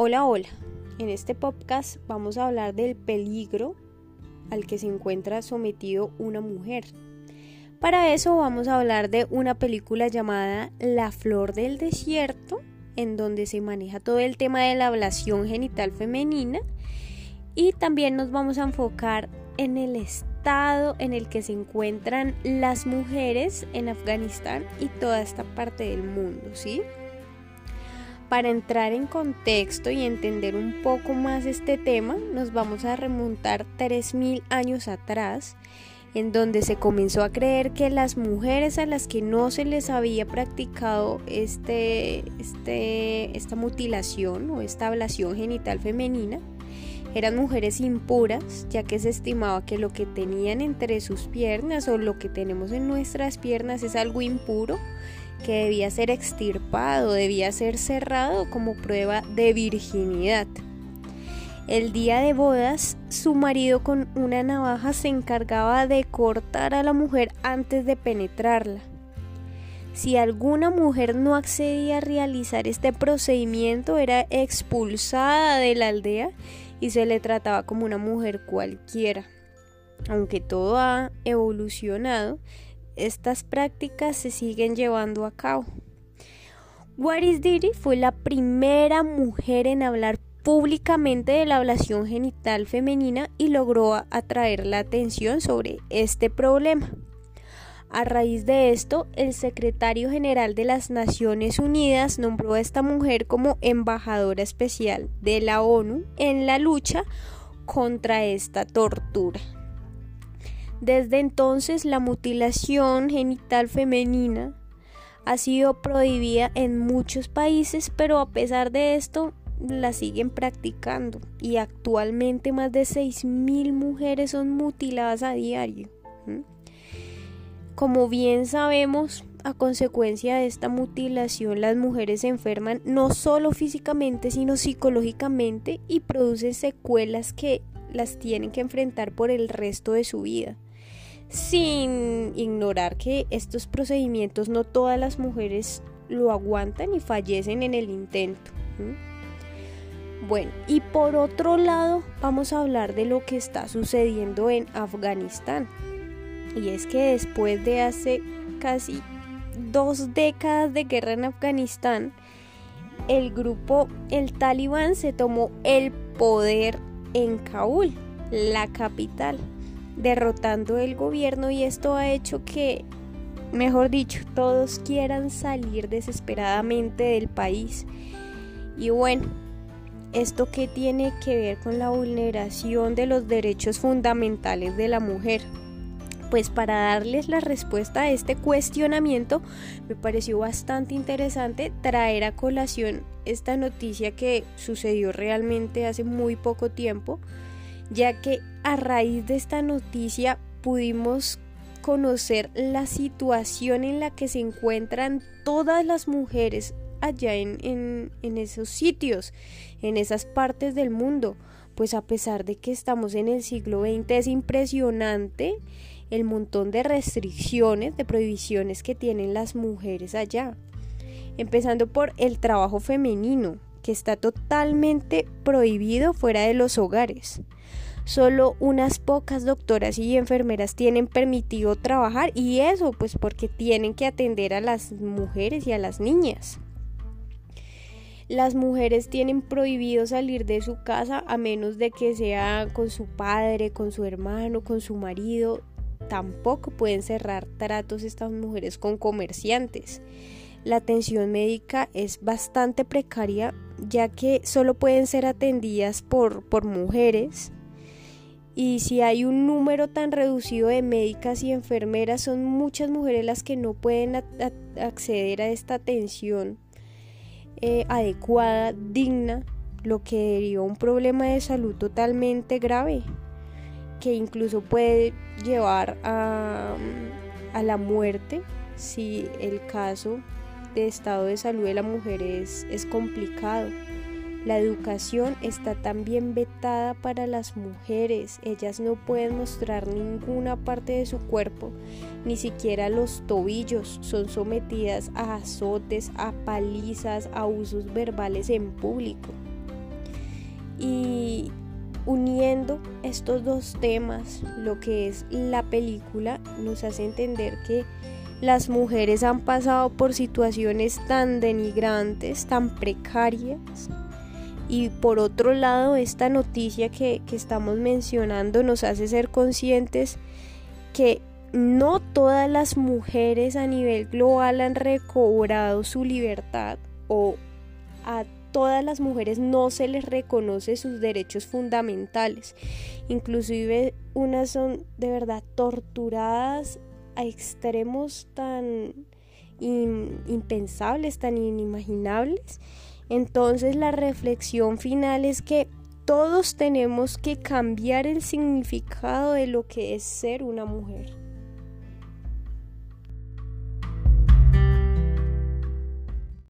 Hola, hola. En este podcast vamos a hablar del peligro al que se encuentra sometido una mujer. Para eso vamos a hablar de una película llamada La Flor del Desierto, en donde se maneja todo el tema de la ablación genital femenina y también nos vamos a enfocar en el estado en el que se encuentran las mujeres en Afganistán y toda esta parte del mundo, ¿sí? Para entrar en contexto y entender un poco más este tema, nos vamos a remontar 3.000 años atrás, en donde se comenzó a creer que las mujeres a las que no se les había practicado este, este, esta mutilación o esta ablación genital femenina, eran mujeres impuras, ya que se estimaba que lo que tenían entre sus piernas o lo que tenemos en nuestras piernas es algo impuro que debía ser extirpado, debía ser cerrado como prueba de virginidad. El día de bodas, su marido con una navaja se encargaba de cortar a la mujer antes de penetrarla. Si alguna mujer no accedía a realizar este procedimiento, era expulsada de la aldea y se le trataba como una mujer cualquiera. Aunque todo ha evolucionado, estas prácticas se siguen llevando a cabo. Waris Diri fue la primera mujer en hablar públicamente de la ablación genital femenina y logró atraer la atención sobre este problema. A raíz de esto, el secretario general de las Naciones Unidas nombró a esta mujer como embajadora especial de la ONU en la lucha contra esta tortura. Desde entonces la mutilación genital femenina ha sido prohibida en muchos países, pero a pesar de esto la siguen practicando y actualmente más de 6.000 mujeres son mutiladas a diario. Como bien sabemos, a consecuencia de esta mutilación las mujeres se enferman no solo físicamente sino psicológicamente y producen secuelas que las tienen que enfrentar por el resto de su vida sin ignorar que estos procedimientos no todas las mujeres lo aguantan y fallecen en el intento. Bueno, y por otro lado vamos a hablar de lo que está sucediendo en Afganistán. Y es que después de hace casi dos décadas de guerra en Afganistán, el grupo, el talibán, se tomó el poder en Kabul, la capital derrotando el gobierno y esto ha hecho que, mejor dicho, todos quieran salir desesperadamente del país. Y bueno, ¿esto qué tiene que ver con la vulneración de los derechos fundamentales de la mujer? Pues para darles la respuesta a este cuestionamiento me pareció bastante interesante traer a colación esta noticia que sucedió realmente hace muy poco tiempo ya que a raíz de esta noticia pudimos conocer la situación en la que se encuentran todas las mujeres allá en, esos sitios, en esas partes del mundo. Pues a pesar de que estamos en el siglo XX es impresionante el montón de restricciones, de prohibiciones que tienen las mujeres allá. Empezando por el trabajo femenino, está totalmente prohibido fuera de los hogares. Solo unas pocas doctoras y enfermeras tienen permitido trabajar y eso pues porque tienen que atender a las mujeres y a las niñas. Las mujeres tienen prohibido salir de su casa a menos de que sea con su padre, con su hermano, con su marido. Tampoco pueden cerrar tratos estas mujeres con comerciantes. La atención médica es bastante precaria ya que solo pueden ser atendidas por, por mujeres. Y si hay un número tan reducido de médicas y enfermeras, son muchas mujeres las que no pueden acceder a esta atención eh, adecuada, digna, lo que deriva un problema de salud totalmente grave, que incluso puede llevar a, a la muerte si el caso de estado de salud de la mujer es, es complicado. La educación está también vetada para las mujeres. Ellas no pueden mostrar ninguna parte de su cuerpo, ni siquiera los tobillos. Son sometidas a azotes, a palizas, a usos verbales en público. Y uniendo estos dos temas, lo que es la película, nos hace entender que las mujeres han pasado por situaciones tan denigrantes, tan precarias. Y por otro lado, esta noticia que, que estamos mencionando nos hace ser conscientes que no todas las mujeres a nivel global han recobrado su libertad o a todas las mujeres no se les reconoce sus derechos fundamentales. Inclusive unas son de verdad torturadas a extremos tan impensables, tan inimaginables. Entonces la reflexión final es que todos tenemos que cambiar el significado de lo que es ser una mujer.